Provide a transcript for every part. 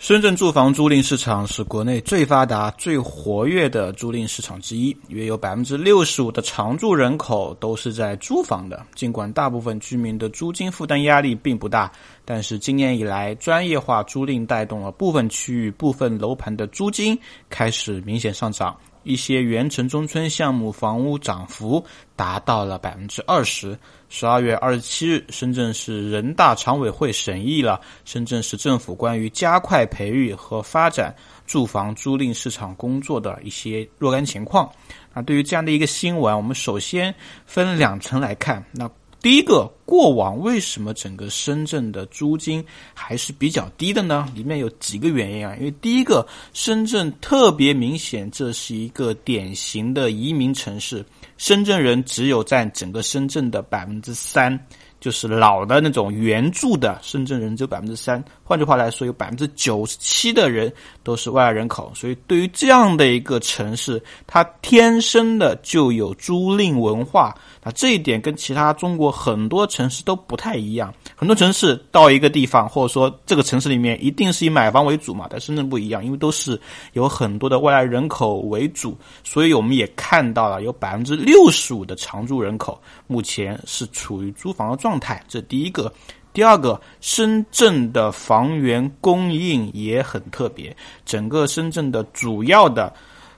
深圳住房租赁市场是国内最发达、最活跃的租赁市场之一，约有百分之六十五的常住人口都是在租房的。尽管大部分居民的租金负担压力并不大，但是今年以来，专业化租赁带动了部分区域、部分楼盘的租金开始明显上涨。一些原城中村项目房屋涨幅达到了百分之二十。十二月二十七日，深圳市人大常委会审议了深圳市政府关于加快培育和发展住房租赁市场工作的一些若干情况。啊，对于这样的一个新闻，我们首先分两层来看。那第一个，过往为什么整个深圳的租金还是比较低的呢？里面有几个原因啊。因为第一个，深圳特别明显，这是一个典型的移民城市，深圳人只有占整个深圳的百分之三。就是老的那种原住的深圳人只有百分之三，换句话来说，有百分之九十七的人都是外来人口。所以，对于这样的一个城市，它天生的就有租赁文化。那这一点跟其他中国很多城市都不太一样。很多城市到一个地方，或者说这个城市里面一定是以买房为主嘛，但深圳不一样，因为都是有很多的外来人口为主，所以我们也看到了有百分之六六十五的常住人口目前是处于租房的状态。这第一个，第二个，深圳的房源供应也很特别，整个深圳的主要的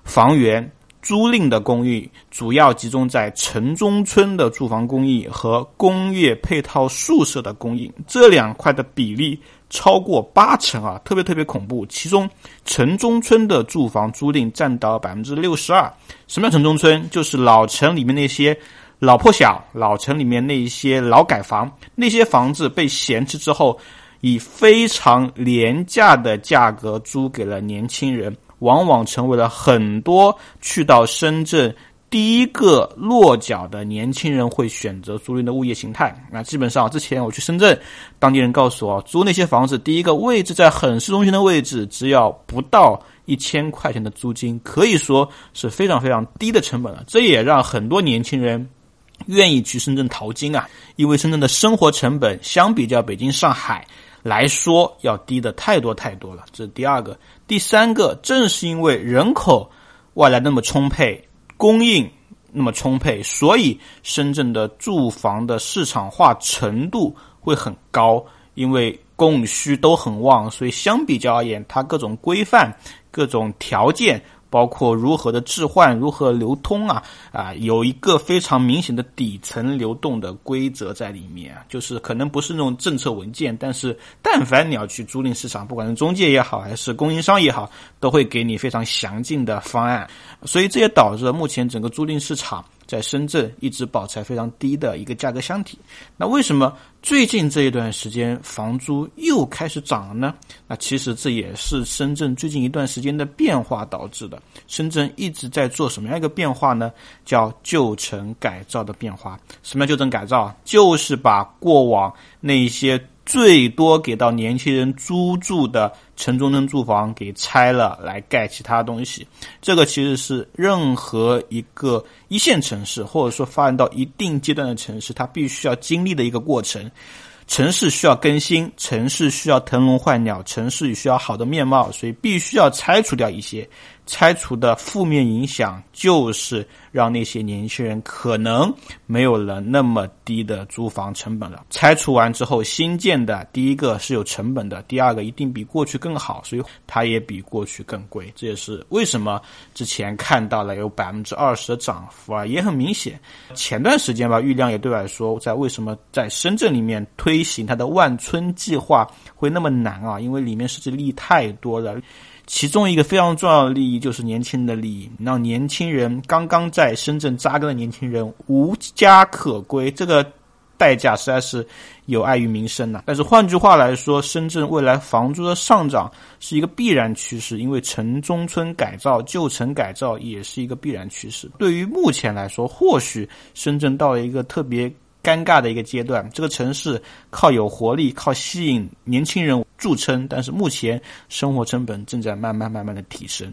房源。租赁的公寓主要集中在城中村的住房公寓和工业配套宿舍的供应，这两块的比例超过八成啊，特别特别恐怖。其中城中村的住房租赁占到百分之六十二。什么叫城中村？就是老城里面那些老破小，老城里面那一些老改房，那些房子被闲置之后，以非常廉价的价格租给了年轻人。往往成为了很多去到深圳第一个落脚的年轻人会选择租赁的物业形态。那基本上之前我去深圳，当地人告诉我，租那些房子，第一个位置在很市中心的位置，只要不到一千块钱的租金，可以说是非常非常低的成本了。这也让很多年轻人愿意去深圳淘金啊，因为深圳的生活成本相比较北京、上海。来说要低的太多太多了，这是第二个。第三个，正是因为人口外来那么充沛，供应那么充沛，所以深圳的住房的市场化程度会很高，因为供需都很旺，所以相比较而言，它各种规范、各种条件。包括如何的置换、如何流通啊啊，有一个非常明显的底层流动的规则在里面，就是可能不是那种政策文件，但是但凡你要去租赁市场，不管是中介也好，还是供应商也好，都会给你非常详尽的方案，所以这也导致了目前整个租赁市场。在深圳一直保持非常低的一个价格箱体，那为什么最近这一段时间房租又开始涨了呢？那其实这也是深圳最近一段时间的变化导致的。深圳一直在做什么样一个变化呢？叫旧城改造的变化。什么叫旧城改造？就是把过往那些。最多给到年轻人租住的城中村住房给拆了，来盖其他东西。这个其实是任何一个一线城市，或者说发展到一定阶段的城市，它必须要经历的一个过程。城市需要更新，城市需要腾笼换鸟，城市也需要好的面貌，所以必须要拆除掉一些。拆除的负面影响就是让那些年轻人可能没有了那么低的租房成本了。拆除完之后，新建的第一个是有成本的，第二个一定比过去更好，所以它也比过去更贵。这也是为什么之前看到了有百分之二十的涨幅啊，也很明显。前段时间吧，郁亮也对外说，在为什么在深圳里面推行它的万村计划会那么难啊？因为里面涉及利益太多了。其中一个非常重要的利益就是年轻人的利益，让年轻人刚刚在深圳扎根的年轻人无家可归，这个代价实在是有碍于民生呐。但是换句话来说，深圳未来房租的上涨是一个必然趋势，因为城中村改造、旧城改造也是一个必然趋势。对于目前来说，或许深圳到了一个特别。尴尬的一个阶段，这个城市靠有活力、靠吸引年轻人著称，但是目前生活成本正在慢慢慢慢的提升。